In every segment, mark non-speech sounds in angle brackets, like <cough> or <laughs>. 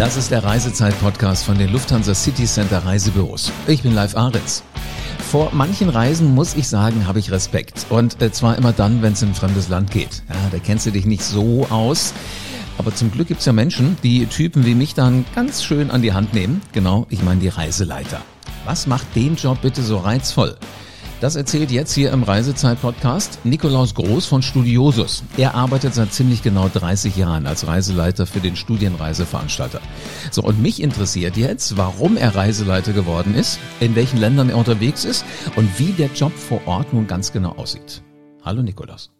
Das ist der Reisezeit-Podcast von den Lufthansa City Center Reisebüros. Ich bin Live Aritz. Vor manchen Reisen muss ich sagen, habe ich Respekt. Und äh, zwar immer dann, wenn es in ein fremdes Land geht. Ja, da kennst du dich nicht so aus. Aber zum Glück gibt's ja Menschen, die Typen wie mich dann ganz schön an die Hand nehmen. Genau, ich meine die Reiseleiter. Was macht den Job bitte so reizvoll? Das erzählt jetzt hier im Reisezeit-Podcast Nikolaus Groß von Studiosus. Er arbeitet seit ziemlich genau 30 Jahren als Reiseleiter für den Studienreiseveranstalter. So, und mich interessiert jetzt, warum er Reiseleiter geworden ist, in welchen Ländern er unterwegs ist und wie der Job vor Ort nun ganz genau aussieht. Hallo Nikolaus.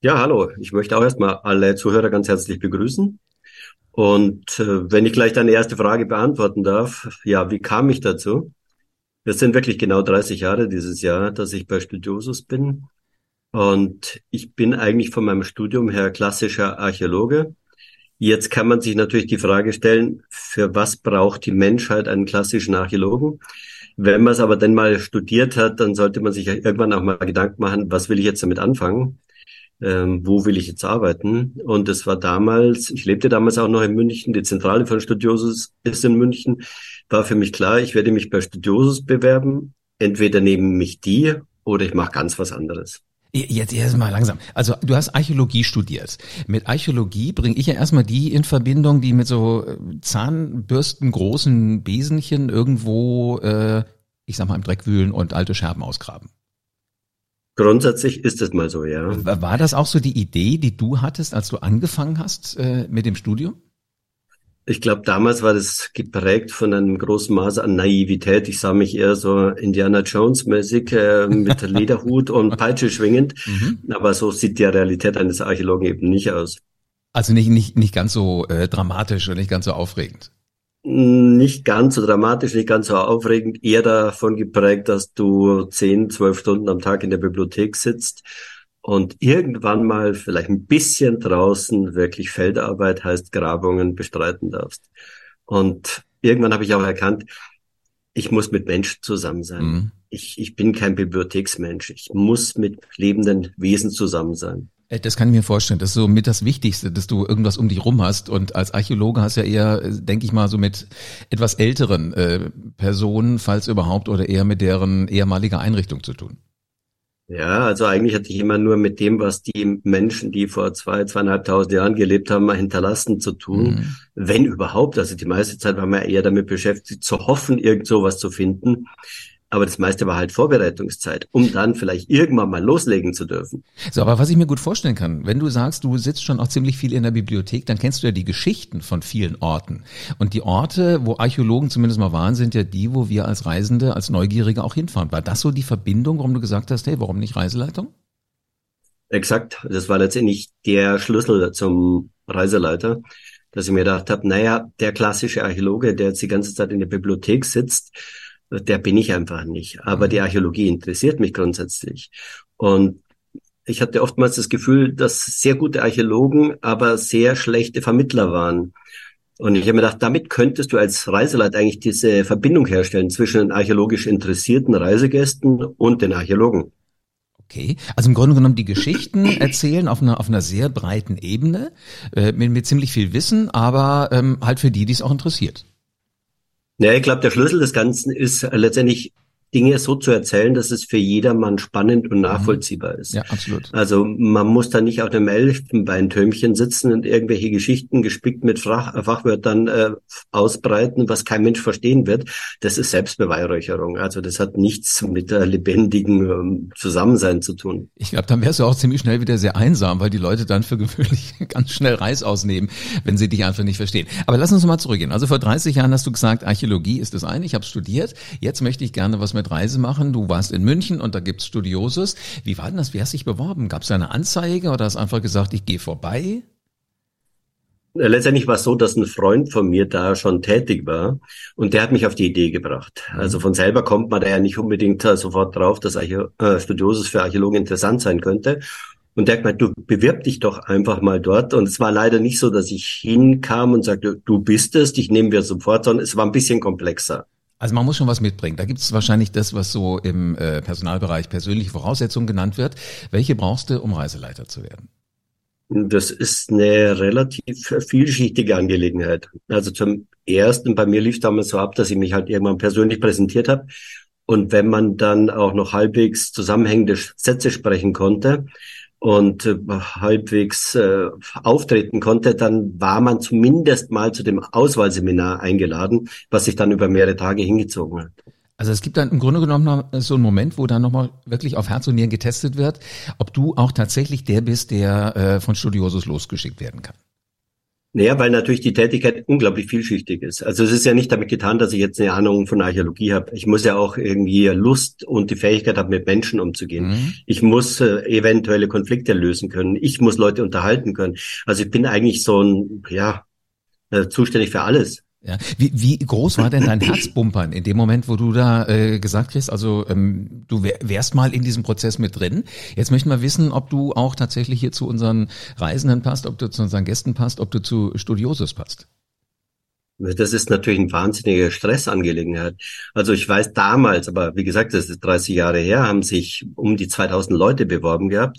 Ja, hallo. Ich möchte auch erstmal alle Zuhörer ganz herzlich begrüßen. Und äh, wenn ich gleich deine erste Frage beantworten darf, ja, wie kam ich dazu? Es sind wirklich genau 30 Jahre dieses Jahr, dass ich bei Studiosus bin. Und ich bin eigentlich von meinem Studium her klassischer Archäologe. Jetzt kann man sich natürlich die Frage stellen, für was braucht die Menschheit einen klassischen Archäologen? Wenn man es aber dann mal studiert hat, dann sollte man sich irgendwann auch mal Gedanken machen, was will ich jetzt damit anfangen? Ähm, wo will ich jetzt arbeiten? Und es war damals, ich lebte damals auch noch in München, die Zentrale von Studiosus ist in München war für mich klar, ich werde mich bei Studiosus bewerben. Entweder nehmen mich die oder ich mache ganz was anderes. Jetzt erst mal langsam. Also du hast Archäologie studiert. Mit Archäologie bringe ich ja erstmal die in Verbindung, die mit so äh, Zahnbürsten, großen Besenchen irgendwo, äh, ich sag mal, im Dreck wühlen und alte Scherben ausgraben. Grundsätzlich ist es mal so, ja. War das auch so die Idee, die du hattest, als du angefangen hast äh, mit dem Studium? Ich glaube, damals war das geprägt von einem großen Maß an Naivität. Ich sah mich eher so Indiana Jones mäßig äh, mit <laughs> Lederhut und Peitsche schwingend. Mhm. Aber so sieht die Realität eines Archäologen eben nicht aus. Also nicht, nicht, nicht ganz so äh, dramatisch und nicht ganz so aufregend. Nicht ganz so dramatisch, nicht ganz so aufregend, eher davon geprägt, dass du zehn, zwölf Stunden am Tag in der Bibliothek sitzt und irgendwann mal vielleicht ein bisschen draußen wirklich Feldarbeit heißt Grabungen bestreiten darfst. Und irgendwann habe ich auch erkannt, ich muss mit Menschen zusammen sein. Mhm. Ich, ich bin kein Bibliotheksmensch. Ich muss mit lebenden Wesen zusammen sein. Äh, das kann ich mir vorstellen. Das ist so mit das Wichtigste, dass du irgendwas um dich rum hast. Und als Archäologe hast du ja eher, äh, denke ich mal, so mit etwas älteren äh, Personen, falls überhaupt, oder eher mit deren ehemaliger Einrichtung zu tun. Ja, also eigentlich hatte ich immer nur mit dem, was die Menschen, die vor zwei, zweieinhalbtausend Jahren gelebt haben, mal hinterlassen zu tun. Mhm. Wenn überhaupt. Also die meiste Zeit war man eher damit beschäftigt, zu hoffen, irgend sowas zu finden. Aber das meiste war halt Vorbereitungszeit, um dann vielleicht irgendwann mal loslegen zu dürfen. So, aber was ich mir gut vorstellen kann, wenn du sagst, du sitzt schon auch ziemlich viel in der Bibliothek, dann kennst du ja die Geschichten von vielen Orten. Und die Orte, wo Archäologen zumindest mal waren, sind ja die, wo wir als Reisende, als Neugierige auch hinfahren. War das so die Verbindung, warum du gesagt hast, hey, warum nicht Reiseleitung? Exakt. Das war letztendlich der Schlüssel zum Reiseleiter, dass ich mir gedacht habe, naja, der klassische Archäologe, der jetzt die ganze Zeit in der Bibliothek sitzt, der bin ich einfach nicht. Aber die mhm. Archäologie interessiert mich grundsätzlich. Und ich hatte oftmals das Gefühl, dass sehr gute Archäologen aber sehr schlechte Vermittler waren. Und ich habe mir gedacht, damit könntest du als Reiseleit eigentlich diese Verbindung herstellen zwischen den archäologisch interessierten Reisegästen und den Archäologen. Okay, also im Grunde genommen die Geschichten erzählen auf einer auf einer sehr breiten Ebene äh, mit, mit ziemlich viel Wissen, aber ähm, halt für die, die es auch interessiert. Ja, ich glaube, der Schlüssel des Ganzen ist letztendlich Dinge so zu erzählen, dass es für jedermann spannend und mhm. nachvollziehbar ist. Ja, absolut. Also man muss da nicht auf einem Elfenbeintürmchen sitzen und irgendwelche Geschichten gespickt mit Fach, Fachwörtern äh, ausbreiten, was kein Mensch verstehen wird. Das ist Selbstbeweihräucherung. Also das hat nichts mit der lebendigen ähm, Zusammensein zu tun. Ich glaube, dann wärst du auch ziemlich schnell wieder sehr einsam, weil die Leute dann für gewöhnlich <laughs> ganz schnell Reis ausnehmen, wenn sie dich einfach nicht verstehen. Aber lass uns mal zurückgehen. Also vor 30 Jahren hast du gesagt, Archäologie ist das eine. Ich habe studiert. Jetzt möchte ich gerne was mit mit Reise machen. Du warst in München und da gibt's Studiosus. Wie war denn das? Wie hast du dich beworben? Gab es eine Anzeige oder hast du einfach gesagt, ich gehe vorbei? Letztendlich war es so, dass ein Freund von mir da schon tätig war und der hat mich auf die Idee gebracht. Mhm. Also von selber kommt man da ja nicht unbedingt äh, sofort drauf, dass Archä äh, Studiosus für Archäologen interessant sein könnte. Und der hat gesagt, du bewirb dich doch einfach mal dort. Und es war leider nicht so, dass ich hinkam und sagte, du bist es, dich nehmen wir sofort, sondern es war ein bisschen komplexer. Also man muss schon was mitbringen. Da gibt es wahrscheinlich das, was so im äh, Personalbereich persönliche Voraussetzungen genannt wird. Welche brauchst du, um Reiseleiter zu werden? Das ist eine relativ vielschichtige Angelegenheit. Also zum ersten, bei mir lief damals so ab, dass ich mich halt irgendwann persönlich präsentiert habe. Und wenn man dann auch noch halbwegs zusammenhängende Sätze sprechen konnte und äh, halbwegs äh, auftreten konnte, dann war man zumindest mal zu dem Auswahlseminar eingeladen, was sich dann über mehrere Tage hingezogen hat. Also es gibt dann im Grunde genommen so einen Moment, wo dann nochmal wirklich auf Herz und Nieren getestet wird, ob du auch tatsächlich der bist, der äh, von Studiosus losgeschickt werden kann. Naja, weil natürlich die Tätigkeit unglaublich vielschichtig ist. Also es ist ja nicht damit getan, dass ich jetzt eine Ahnung von Archäologie habe. Ich muss ja auch irgendwie Lust und die Fähigkeit haben, mit Menschen umzugehen. Mhm. Ich muss äh, eventuelle Konflikte lösen können. Ich muss Leute unterhalten können. Also ich bin eigentlich so ein, ja, äh, zuständig für alles. Ja. Wie, wie groß war denn dein Herzbumpern in dem Moment, wo du da äh, gesagt kriegst, also ähm, du wärst mal in diesem Prozess mit drin. Jetzt möchten wir wissen, ob du auch tatsächlich hier zu unseren Reisenden passt, ob du zu unseren Gästen passt, ob du zu Studiosus passt. Das ist natürlich ein wahnsinniger Stressangelegenheit. Also ich weiß damals, aber wie gesagt, das ist 30 Jahre her, haben sich um die 2000 Leute beworben gehabt.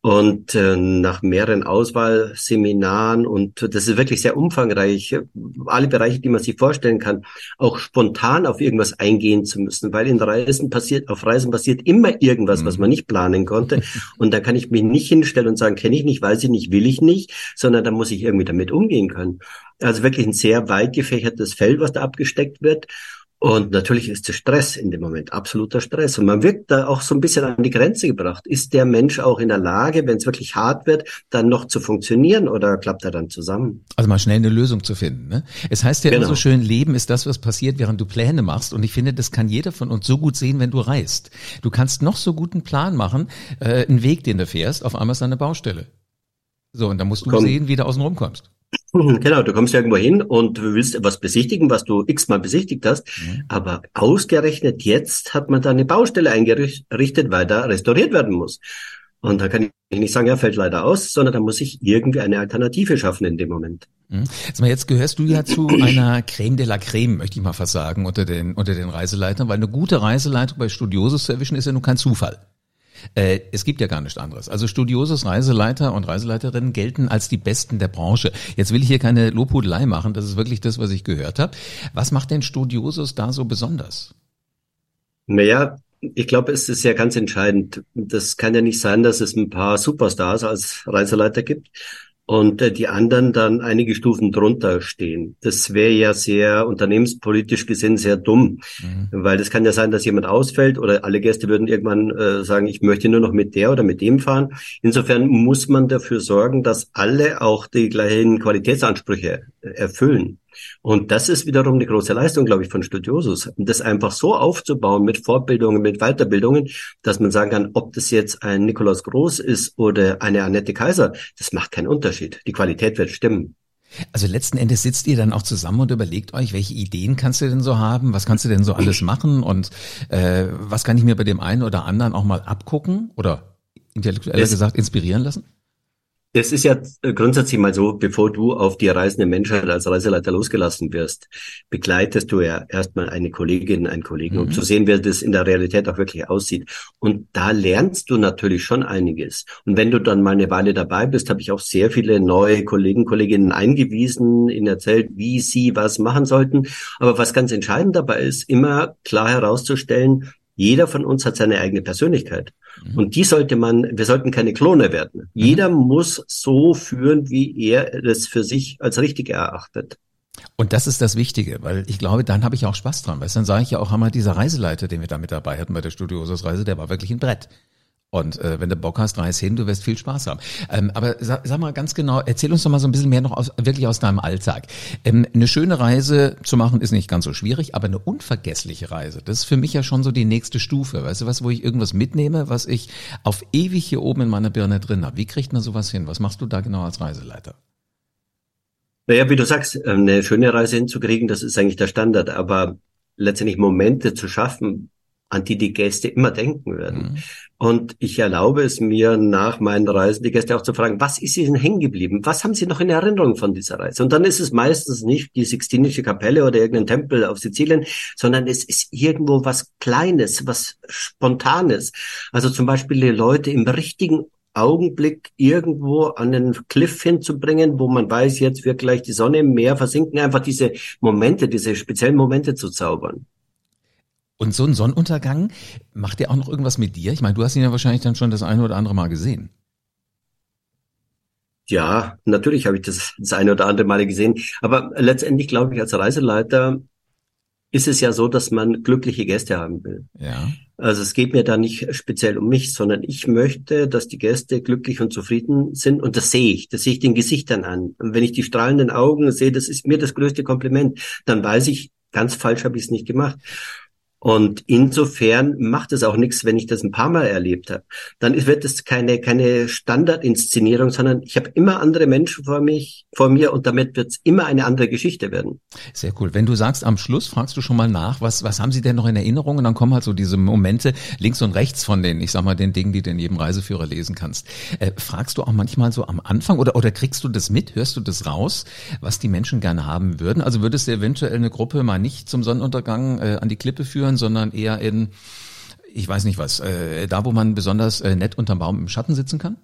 Und äh, nach mehreren Auswahlseminaren und das ist wirklich sehr umfangreich, alle Bereiche, die man sich vorstellen kann, auch spontan auf irgendwas eingehen zu müssen, weil in Reisen passiert, auf Reisen passiert immer irgendwas, mhm. was man nicht planen konnte. <laughs> Und da kann ich mich nicht hinstellen und sagen, kenne ich nicht, weiß ich nicht, will ich nicht, sondern da muss ich irgendwie damit umgehen können. Also wirklich ein sehr weit gefächertes Feld, was da abgesteckt wird. Und natürlich ist der Stress in dem Moment absoluter Stress. Und man wird da auch so ein bisschen an die Grenze gebracht. Ist der Mensch auch in der Lage, wenn es wirklich hart wird, dann noch zu funktionieren oder klappt er dann zusammen? Also mal schnell eine Lösung zu finden. Ne? Es heißt ja genau. immer so schön, Leben ist das, was passiert, während du Pläne machst. Und ich finde, das kann jeder von uns so gut sehen, wenn du reist. Du kannst noch so guten Plan machen, äh, einen Weg, den du fährst, auf einmal ist eine Baustelle. So, und dann musst du Komm. sehen, wie du außen rumkommst. <laughs> Genau, du kommst irgendwo hin und du willst etwas besichtigen, was du x-mal besichtigt hast, mhm. aber ausgerechnet jetzt hat man da eine Baustelle eingerichtet, weil da restauriert werden muss. Und da kann ich nicht sagen, ja, fällt leider aus, sondern da muss ich irgendwie eine Alternative schaffen in dem Moment. Mhm. Jetzt, mal, jetzt gehörst du ja zu <clears throat> einer Creme de la Creme, möchte ich mal fast sagen, unter den, unter den Reiseleitern, weil eine gute Reiseleitung bei Studiosus zu erwischen ist ja nun kein Zufall. Äh, es gibt ja gar nichts anderes. Also Studiosus Reiseleiter und Reiseleiterinnen gelten als die Besten der Branche. Jetzt will ich hier keine Lobhudelei machen, das ist wirklich das, was ich gehört habe. Was macht denn Studiosus da so besonders? Naja, ich glaube, es ist ja ganz entscheidend. Das kann ja nicht sein, dass es ein paar Superstars als Reiseleiter gibt und äh, die anderen dann einige Stufen drunter stehen. Das wäre ja sehr unternehmenspolitisch gesehen sehr dumm, mhm. weil es kann ja sein, dass jemand ausfällt oder alle Gäste würden irgendwann äh, sagen, ich möchte nur noch mit der oder mit dem fahren. Insofern muss man dafür sorgen, dass alle auch die gleichen Qualitätsansprüche äh, erfüllen. Und das ist wiederum eine große Leistung, glaube ich, von Studiosus. Das einfach so aufzubauen mit Fortbildungen, mit Weiterbildungen, dass man sagen kann, ob das jetzt ein Nikolaus Groß ist oder eine Annette Kaiser, das macht keinen Unterschied. Die Qualität wird stimmen. Also letzten Endes sitzt ihr dann auch zusammen und überlegt euch, welche Ideen kannst du denn so haben, was kannst du denn so alles machen und äh, was kann ich mir bei dem einen oder anderen auch mal abgucken oder intellektueller gesagt inspirieren lassen? Es ist ja grundsätzlich mal so, bevor du auf die reisende Menschheit als Reiseleiter losgelassen wirst, begleitest du ja erstmal eine Kollegin, einen Kollegen, mhm. um zu sehen, wie das in der Realität auch wirklich aussieht. Und da lernst du natürlich schon einiges. Und wenn du dann mal eine Weile dabei bist, habe ich auch sehr viele neue Kollegen, Kolleginnen eingewiesen, ihnen erzählt, wie sie was machen sollten. Aber was ganz entscheidend dabei ist, immer klar herauszustellen, jeder von uns hat seine eigene Persönlichkeit. Mhm. Und die sollte man, wir sollten keine Klone werden. Mhm. Jeder muss so führen, wie er es für sich als richtig erachtet. Und das ist das Wichtige, weil ich glaube, dann habe ich auch Spaß dran. Weißt, dann sage ich ja auch, einmal dieser Reiseleiter, den wir da mit dabei hatten bei der Studiosus Reise, der war wirklich ein Brett. Und äh, wenn du Bock hast, reis hin, du wirst viel Spaß haben. Ähm, aber sag, sag mal ganz genau, erzähl uns doch mal so ein bisschen mehr noch aus, wirklich aus deinem Alltag. Ähm, eine schöne Reise zu machen ist nicht ganz so schwierig, aber eine unvergessliche Reise, das ist für mich ja schon so die nächste Stufe. Weißt du was, wo ich irgendwas mitnehme, was ich auf ewig hier oben in meiner Birne drin habe. Wie kriegt man sowas hin? Was machst du da genau als Reiseleiter? Naja, wie du sagst, eine schöne Reise hinzukriegen, das ist eigentlich der Standard. Aber letztendlich Momente zu schaffen, an die die Gäste immer denken werden. Mhm. Und ich erlaube es mir nach meinen Reisen, die Gäste auch zu fragen, was ist Ihnen hängen geblieben? Was haben Sie noch in Erinnerung von dieser Reise? Und dann ist es meistens nicht die Sixtinische Kapelle oder irgendein Tempel auf Sizilien, sondern es ist irgendwo was Kleines, was Spontanes. Also zum Beispiel die Leute im richtigen Augenblick irgendwo an den Cliff hinzubringen, wo man weiß, jetzt wird gleich die Sonne im Meer versinken, einfach diese Momente, diese speziellen Momente zu zaubern. Und so ein Sonnenuntergang, macht der auch noch irgendwas mit dir? Ich meine, du hast ihn ja wahrscheinlich dann schon das eine oder andere Mal gesehen. Ja, natürlich habe ich das das eine oder andere Mal gesehen. Aber letztendlich glaube ich, als Reiseleiter ist es ja so, dass man glückliche Gäste haben will. Ja. Also es geht mir da nicht speziell um mich, sondern ich möchte, dass die Gäste glücklich und zufrieden sind und das sehe ich, das sehe ich den Gesichtern an. Und wenn ich die strahlenden Augen sehe, das ist mir das größte Kompliment, dann weiß ich, ganz falsch habe ich es nicht gemacht. Und insofern macht es auch nichts, wenn ich das ein paar Mal erlebt habe. Dann wird es keine, keine Standardinszenierung, sondern ich habe immer andere Menschen vor mich, vor mir und damit wird es immer eine andere Geschichte werden. Sehr cool. Wenn du sagst, am Schluss fragst du schon mal nach, was, was haben sie denn noch in Erinnerung? Und dann kommen halt so diese Momente links und rechts von den, ich sag mal, den Dingen, die du in jedem Reiseführer lesen kannst. Äh, fragst du auch manchmal so am Anfang oder, oder kriegst du das mit? Hörst du das raus, was die Menschen gerne haben würden? Also würdest du eventuell eine Gruppe mal nicht zum Sonnenuntergang äh, an die Klippe führen? Führen, sondern eher in, ich weiß nicht was, äh, da wo man besonders äh, nett unterm Baum im Schatten sitzen kann?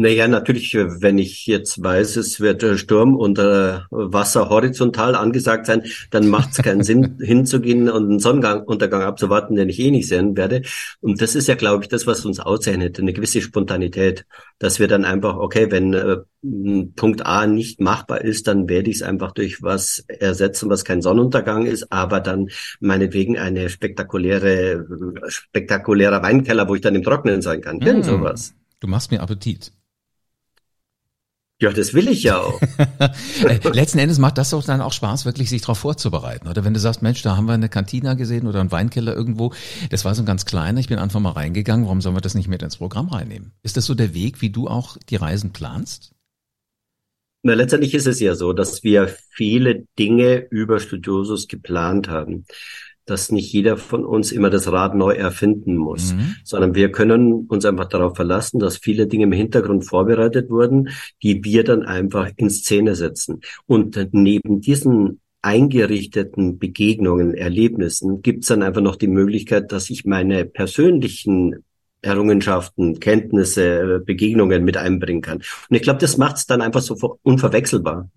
Naja, natürlich, wenn ich jetzt weiß, es wird äh, Sturm und äh, Wasser horizontal angesagt sein, dann macht es keinen Sinn, <laughs> hinzugehen und einen Sonnenuntergang abzuwarten, den ich eh nicht sehen werde. Und das ist ja, glaube ich, das, was uns auszeichnet, eine gewisse Spontanität, dass wir dann einfach, okay, wenn äh, Punkt A nicht machbar ist, dann werde ich es einfach durch was ersetzen, was kein Sonnenuntergang ist, aber dann meinetwegen eine spektakuläre, spektakulärer Weinkeller, wo ich dann im Trockenen sein kann. Irgend mm. sowas. Du machst mir Appetit. Ja, das will ich ja auch. <laughs> Letzten Endes macht das doch dann auch Spaß, wirklich sich darauf vorzubereiten. Oder wenn du sagst, Mensch, da haben wir eine Kantina gesehen oder einen Weinkeller irgendwo. Das war so ein ganz kleiner. Ich bin einfach mal reingegangen. Warum sollen wir das nicht mit ins Programm reinnehmen? Ist das so der Weg, wie du auch die Reisen planst? Na, letztendlich ist es ja so, dass wir viele Dinge über Studiosus geplant haben dass nicht jeder von uns immer das Rad neu erfinden muss, mhm. sondern wir können uns einfach darauf verlassen, dass viele Dinge im Hintergrund vorbereitet wurden, die wir dann einfach in Szene setzen. Und neben diesen eingerichteten Begegnungen, Erlebnissen gibt es dann einfach noch die Möglichkeit, dass ich meine persönlichen Errungenschaften, Kenntnisse, Begegnungen mit einbringen kann. Und ich glaube, das macht es dann einfach so unverwechselbar.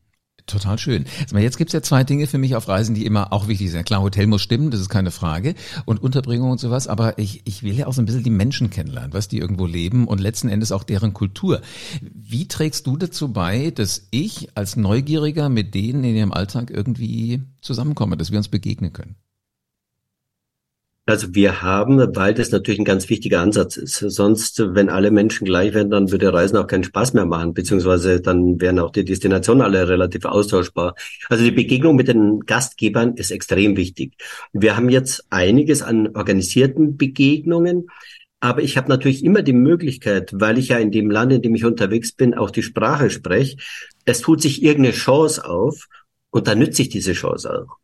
Total schön. Jetzt gibt's ja zwei Dinge für mich auf Reisen, die immer auch wichtig sind. Klar, Hotel muss stimmen, das ist keine Frage. Und Unterbringung und sowas. Aber ich, ich will ja auch so ein bisschen die Menschen kennenlernen, was die irgendwo leben und letzten Endes auch deren Kultur. Wie trägst du dazu bei, dass ich als Neugieriger mit denen in ihrem Alltag irgendwie zusammenkomme, dass wir uns begegnen können? Also wir haben, weil das natürlich ein ganz wichtiger Ansatz ist. Sonst, wenn alle Menschen gleich wären, dann würde Reisen auch keinen Spaß mehr machen, beziehungsweise dann wären auch die Destinationen alle relativ austauschbar. Also die Begegnung mit den Gastgebern ist extrem wichtig. Wir haben jetzt einiges an organisierten Begegnungen, aber ich habe natürlich immer die Möglichkeit, weil ich ja in dem Land, in dem ich unterwegs bin, auch die Sprache spreche. Es tut sich irgendeine Chance auf und dann nütze ich diese Chance auch.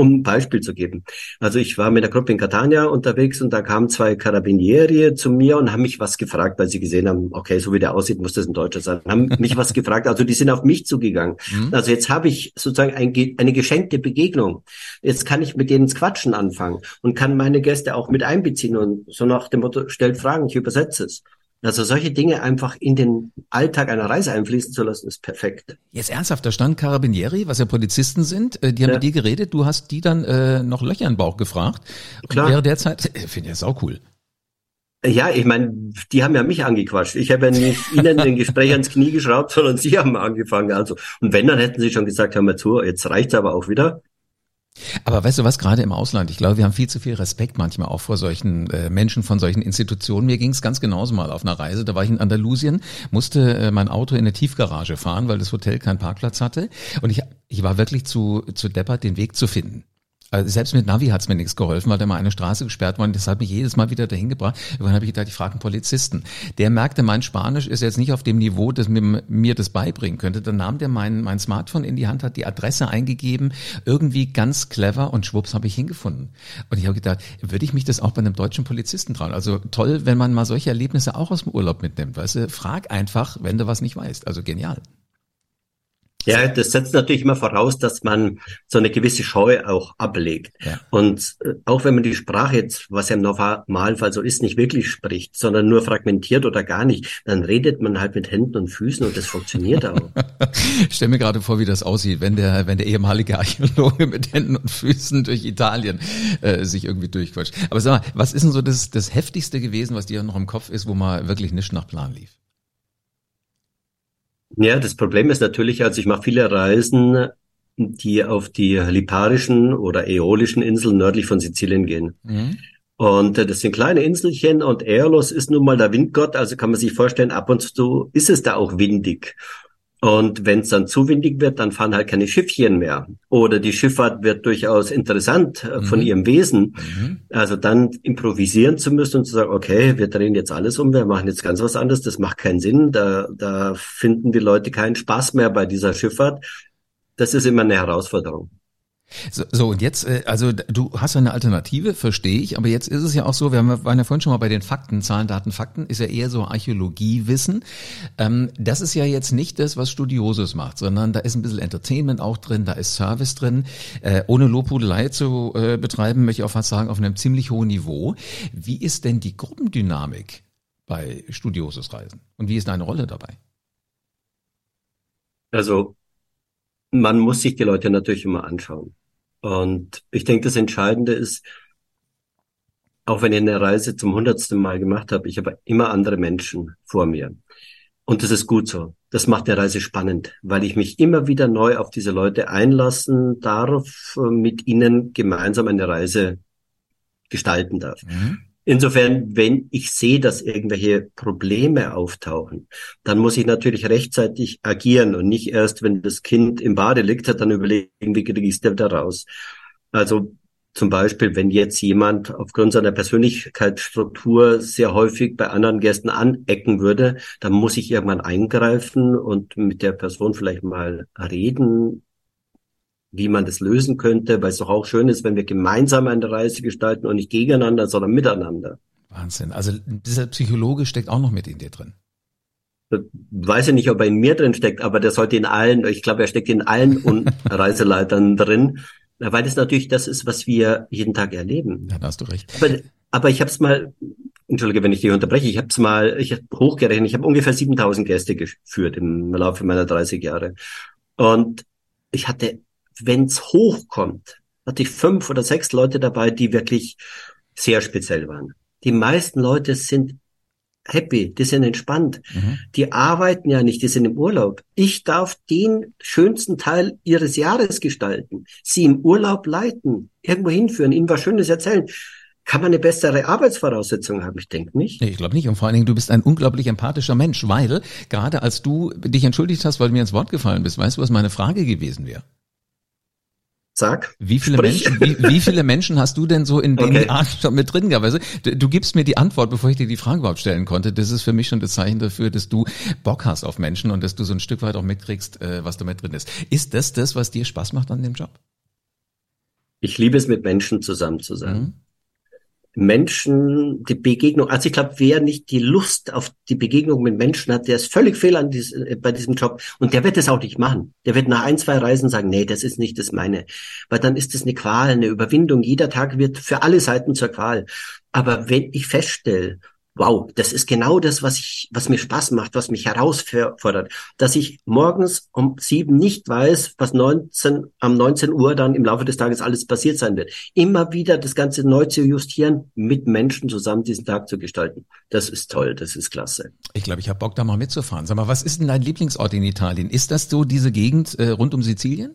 Um ein Beispiel zu geben. Also ich war mit der Gruppe in Catania unterwegs und da kamen zwei Carabinieri zu mir und haben mich was gefragt, weil sie gesehen haben, okay, so wie der aussieht, muss das ein Deutscher sein. Haben mich was gefragt. Also die sind auf mich zugegangen. Mhm. Also jetzt habe ich sozusagen ein, eine geschenkte Begegnung. Jetzt kann ich mit denen ins Quatschen anfangen und kann meine Gäste auch mit einbeziehen und so nach dem Motto, stellt Fragen, ich übersetze es. Also solche Dinge einfach in den Alltag einer Reise einfließen zu lassen, ist perfekt. Jetzt ernsthaft, da stand Carabinieri, was ja Polizisten sind, äh, die haben ja. mit dir geredet, du hast die dann äh, noch Löcher in den Bauch gefragt. Klar. Und wäre derzeit, <laughs> äh, finde ich das auch cool. Ja, ich meine, die haben ja mich angequatscht. Ich habe ja nicht <laughs> ihnen den Gespräch ans Knie geschraubt, sondern sie haben angefangen. Also, und wenn, dann hätten sie schon gesagt, hör mal zu, jetzt reicht's aber auch wieder. Aber weißt du was, gerade im Ausland, ich glaube, wir haben viel zu viel Respekt manchmal auch vor solchen äh, Menschen von solchen Institutionen. Mir ging es ganz genauso mal auf einer Reise. Da war ich in Andalusien, musste äh, mein Auto in eine Tiefgarage fahren, weil das Hotel keinen Parkplatz hatte. Und ich, ich war wirklich zu, zu deppert, den Weg zu finden. Also selbst mit Navi hat's mir nichts geholfen, weil da mal eine Straße gesperrt worden Das hat mich jedes Mal wieder dahin gebracht. Irgendwann habe ich gedacht, ich frage einen Polizisten. Der merkte, mein Spanisch ist jetzt nicht auf dem Niveau, dass mir, mir das beibringen könnte. Dann nahm der mein, mein Smartphone in die Hand, hat die Adresse eingegeben, irgendwie ganz clever und schwupps habe ich hingefunden. Und ich habe gedacht, würde ich mich das auch bei einem deutschen Polizisten trauen? Also toll, wenn man mal solche Erlebnisse auch aus dem Urlaub mitnimmt. Weißt du, frag einfach, wenn du was nicht weißt. Also genial. Ja, das setzt natürlich immer voraus, dass man so eine gewisse Scheu auch ablegt. Ja. Und äh, auch wenn man die Sprache jetzt, was ja im Normalfall so ist, nicht wirklich spricht, sondern nur fragmentiert oder gar nicht, dann redet man halt mit Händen und Füßen und das funktioniert auch. ich <laughs> stell mir gerade vor, wie das aussieht, wenn der, wenn der ehemalige Archäologe mit Händen und Füßen durch Italien äh, sich irgendwie durchquatscht. Aber sag mal, was ist denn so das, das Heftigste gewesen, was dir noch im Kopf ist, wo mal wirklich nicht nach Plan lief? Ja, das Problem ist natürlich, also ich mache viele Reisen, die auf die Liparischen oder Äolischen Inseln nördlich von Sizilien gehen. Mhm. Und äh, das sind kleine Inselchen und Aeolos ist nun mal der Windgott, also kann man sich vorstellen, ab und zu ist es da auch windig. Und wenn es dann zu windig wird, dann fahren halt keine Schiffchen mehr. Oder die Schifffahrt wird durchaus interessant äh, von mhm. ihrem Wesen. Mhm. Also dann improvisieren zu müssen und zu sagen, okay, wir drehen jetzt alles um, wir machen jetzt ganz was anderes, das macht keinen Sinn. Da, da finden die Leute keinen Spaß mehr bei dieser Schifffahrt. Das ist immer eine Herausforderung. So, so und jetzt, äh, also du hast eine Alternative, verstehe ich, aber jetzt ist es ja auch so, wir haben, waren ja vorhin schon mal bei den Fakten, Zahlen, Daten, Fakten, ist ja eher so Archäologiewissen. Ähm, das ist ja jetzt nicht das, was Studiosus macht, sondern da ist ein bisschen Entertainment auch drin, da ist Service drin. Äh, ohne Lobhudelei zu äh, betreiben, möchte ich auch fast sagen, auf einem ziemlich hohen Niveau. Wie ist denn die Gruppendynamik bei Studiosus-Reisen und wie ist deine Rolle dabei? Also man muss sich die Leute natürlich immer anschauen. Und ich denke, das Entscheidende ist, auch wenn ich eine Reise zum hundertsten Mal gemacht habe, ich habe immer andere Menschen vor mir. Und das ist gut so. Das macht die Reise spannend, weil ich mich immer wieder neu auf diese Leute einlassen darf, mit ihnen gemeinsam eine Reise gestalten darf. Mhm. Insofern, wenn ich sehe, dass irgendwelche Probleme auftauchen, dann muss ich natürlich rechtzeitig agieren und nicht erst, wenn das Kind im Bade liegt, dann überlegen, wie kriege ich es da raus. Also zum Beispiel, wenn jetzt jemand aufgrund seiner Persönlichkeitsstruktur sehr häufig bei anderen Gästen anecken würde, dann muss ich irgendwann eingreifen und mit der Person vielleicht mal reden, wie man das lösen könnte, weil es doch auch schön ist, wenn wir gemeinsam eine Reise gestalten und nicht gegeneinander, sondern miteinander. Wahnsinn. Also dieser Psychologe steckt auch noch mit in dir drin. Weiß ich nicht, ob er in mir drin steckt, aber der sollte in allen, ich glaube, er steckt in allen <laughs> Reiseleitern drin, weil das natürlich das ist, was wir jeden Tag erleben. Ja, da hast du recht. Aber, aber ich habe es mal, entschuldige, wenn ich dich unterbreche, ich habe es mal, ich habe hochgerechnet, ich habe ungefähr 7000 Gäste geführt im Laufe meiner 30 Jahre. Und ich hatte wenn es hochkommt, hatte ich fünf oder sechs Leute dabei, die wirklich sehr speziell waren. Die meisten Leute sind happy, die sind entspannt. Mhm. Die arbeiten ja nicht, die sind im Urlaub. Ich darf den schönsten Teil ihres Jahres gestalten, sie im Urlaub leiten, irgendwo hinführen, ihnen was Schönes erzählen. Kann man eine bessere Arbeitsvoraussetzung haben? Ich denke nicht. Nee, ich glaube nicht. Und vor allen Dingen, du bist ein unglaublich empathischer Mensch, weil gerade als du dich entschuldigt hast, weil du mir ins Wort gefallen bist, weißt du, was meine Frage gewesen wäre? Sag. Wie viele Sprich. Menschen, wie, wie, viele Menschen hast du denn so in dem okay. schon mit drin gehabt? Also, du, du, gibst mir die Antwort, bevor ich dir die Frage überhaupt stellen konnte. Das ist für mich schon das Zeichen dafür, dass du Bock hast auf Menschen und dass du so ein Stück weit auch mitkriegst, äh, was da mit drin ist. Ist das das, was dir Spaß macht an dem Job? Ich liebe es, mit Menschen zusammen zu sein. Mhm. Menschen, die Begegnung, also ich glaube, wer nicht die Lust auf die Begegnung mit Menschen hat, der ist völlig fehl an dies, äh, bei diesem Job und der wird es auch nicht machen. Der wird nach ein, zwei Reisen sagen, nee, das ist nicht das meine. Weil dann ist es eine Qual, eine Überwindung. Jeder Tag wird für alle Seiten zur Qual. Aber wenn ich feststelle, wow, das ist genau das, was ich, was mir Spaß macht, was mich herausfordert, dass ich morgens um sieben nicht weiß, was 19, am 19 Uhr dann im Laufe des Tages alles passiert sein wird. Immer wieder das Ganze neu zu justieren, mit Menschen zusammen diesen Tag zu gestalten. Das ist toll, das ist klasse. Ich glaube, ich habe Bock, da mal mitzufahren. Sag mal, was ist denn dein Lieblingsort in Italien? Ist das so diese Gegend äh, rund um Sizilien?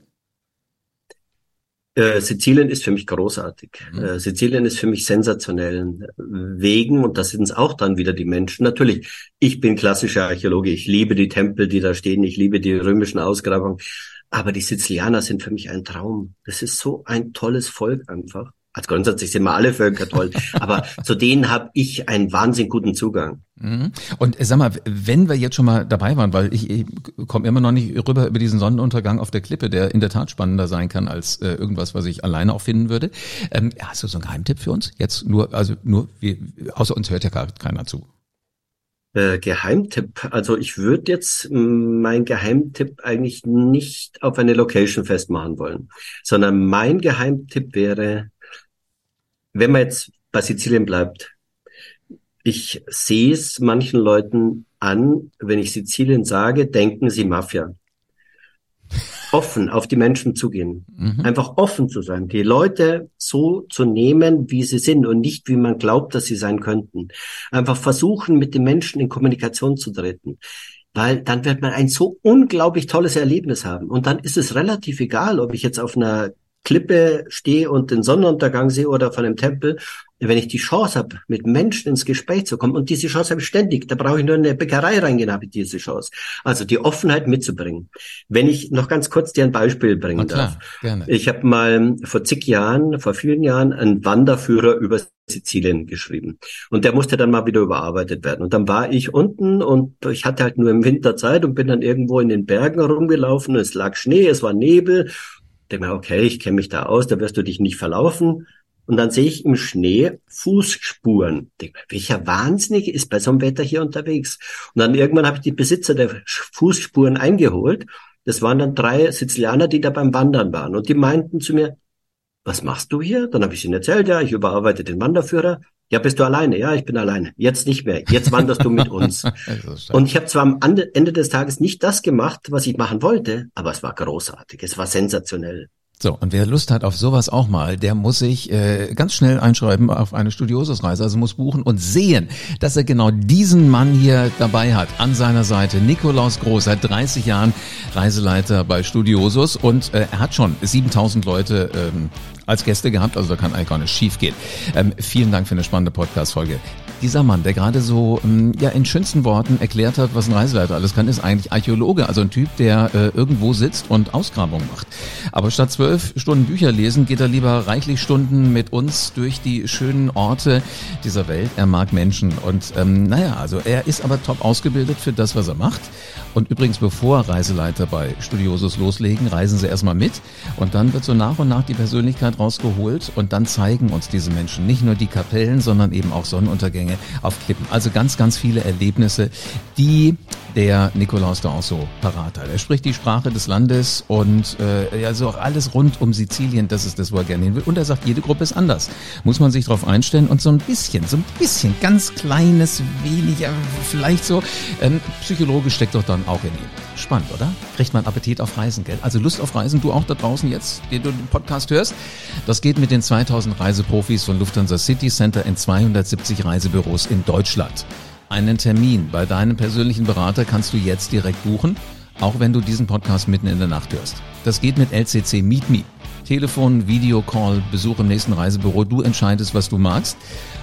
Äh, Sizilien ist für mich großartig. Mhm. Äh, Sizilien ist für mich sensationell. Wegen, und das sind es auch dann wieder die Menschen. Natürlich, ich bin klassischer Archäologe. Ich liebe die Tempel, die da stehen. Ich liebe die römischen Ausgrabungen. Aber die Sizilianer sind für mich ein Traum. Das ist so ein tolles Volk einfach. Also grundsätzlich sind wir alle Völker toll, aber zu denen habe ich einen wahnsinnig guten Zugang. Mhm. Und äh, sag mal, wenn wir jetzt schon mal dabei waren, weil ich, ich komme immer noch nicht rüber über diesen Sonnenuntergang auf der Klippe, der in der Tat spannender sein kann als äh, irgendwas, was ich alleine auch finden würde. Ähm, hast du so einen Geheimtipp für uns? Jetzt nur, also nur, wir, außer uns hört ja gar keiner zu. Äh, Geheimtipp. Also ich würde jetzt mein Geheimtipp eigentlich nicht auf eine Location festmachen wollen, sondern mein Geheimtipp wäre, wenn man jetzt bei Sizilien bleibt, ich sehe es manchen Leuten an, wenn ich Sizilien sage, denken sie Mafia offen auf die Menschen zugehen. Mhm. Einfach offen zu sein. Die Leute so zu nehmen, wie sie sind und nicht, wie man glaubt, dass sie sein könnten. Einfach versuchen, mit den Menschen in Kommunikation zu treten. Weil dann wird man ein so unglaublich tolles Erlebnis haben. Und dann ist es relativ egal, ob ich jetzt auf einer Klippe stehe und den Sonnenuntergang sehe oder von einem Tempel wenn ich die Chance habe, mit Menschen ins Gespräch zu kommen, und diese Chance habe ich ständig, da brauche ich nur in eine Bäckerei reingehen, habe ich diese Chance. Also die Offenheit mitzubringen. Wenn ich noch ganz kurz dir ein Beispiel bringen klar, darf. Gerne. Ich habe mal vor zig Jahren, vor vielen Jahren, einen Wanderführer über Sizilien geschrieben. Und der musste dann mal wieder überarbeitet werden. Und dann war ich unten und ich hatte halt nur im Winter Zeit und bin dann irgendwo in den Bergen rumgelaufen. Es lag Schnee, es war Nebel. Denke mir, okay, ich kenne mich da aus, da wirst du dich nicht verlaufen. Und dann sehe ich im Schnee Fußspuren. Denke, welcher Wahnsinnige ist bei so einem Wetter hier unterwegs? Und dann irgendwann habe ich die Besitzer der Fußspuren eingeholt. Das waren dann drei Sizilianer, die da beim Wandern waren. Und die meinten zu mir, was machst du hier? Dann habe ich ihnen erzählt, ja, ich überarbeite den Wanderführer. Ja, bist du alleine? Ja, ich bin alleine. Jetzt nicht mehr. Jetzt wanderst du mit uns. <laughs> und ich habe zwar am Ende des Tages nicht das gemacht, was ich machen wollte, aber es war großartig. Es war sensationell. So, und wer Lust hat auf sowas auch mal, der muss sich äh, ganz schnell einschreiben auf eine Studiosusreise, also muss buchen und sehen, dass er genau diesen Mann hier dabei hat, an seiner Seite. Nikolaus Groß, seit 30 Jahren Reiseleiter bei Studiosus und äh, er hat schon 7000 Leute ähm, als Gäste gehabt, also da kann eigentlich gar nicht schief gehen. Ähm, vielen Dank für eine spannende Podcast-Folge. Dieser Mann, der gerade so ähm, ja in schönsten Worten erklärt hat, was ein Reiseleiter alles kann, ist eigentlich Archäologe, also ein Typ, der äh, irgendwo sitzt und Ausgrabungen macht. Aber statt zwölf Stunden Bücher lesen, geht er lieber reichlich Stunden mit uns durch die schönen Orte dieser Welt. Er mag Menschen und ähm, naja, also er ist aber top ausgebildet für das, was er macht. Und übrigens, bevor Reiseleiter bei Studiosus loslegen, reisen sie erstmal mit und dann wird so nach und nach die Persönlichkeit rausgeholt und dann zeigen uns diese Menschen nicht nur die Kapellen, sondern eben auch Sonnenuntergänge auf Klippen. Also ganz, ganz viele Erlebnisse, die der Nikolaus da auch so parat hat. Er spricht die Sprache des Landes und äh, ja so auch alles rund um Sizilien, das ist das, wo er gerne hin will. Und er sagt, jede Gruppe ist anders. Muss man sich darauf einstellen und so ein bisschen, so ein bisschen, ganz kleines, weniger, vielleicht so, ähm, psychologisch steckt doch dann auch in ihm. Spannend, oder? Kriegt man Appetit auf Reisen, gell? Also Lust auf Reisen, du auch da draußen jetzt, den du den Podcast hörst. Das geht mit den 2000 Reiseprofis von Lufthansa City Center in 270 Reisebüros in Deutschland. Einen Termin bei deinem persönlichen Berater kannst du jetzt direkt buchen, auch wenn du diesen Podcast mitten in der Nacht hörst. Das geht mit LCC Meet Me. Telefon, Videocall, Besuch im nächsten Reisebüro, du entscheidest, was du magst.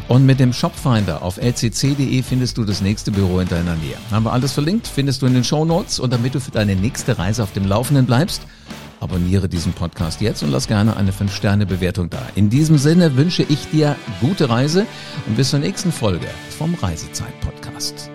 Und mit dem Shopfinder auf lcc.de findest du das nächste Büro in deiner Nähe. Haben wir alles verlinkt, findest du in den Show Notes. Und damit du für deine nächste Reise auf dem Laufenden bleibst, abonniere diesen Podcast jetzt und lass gerne eine 5-Sterne-Bewertung da. In diesem Sinne wünsche ich dir gute Reise und bis zur nächsten Folge vom Reisezeit-Podcast.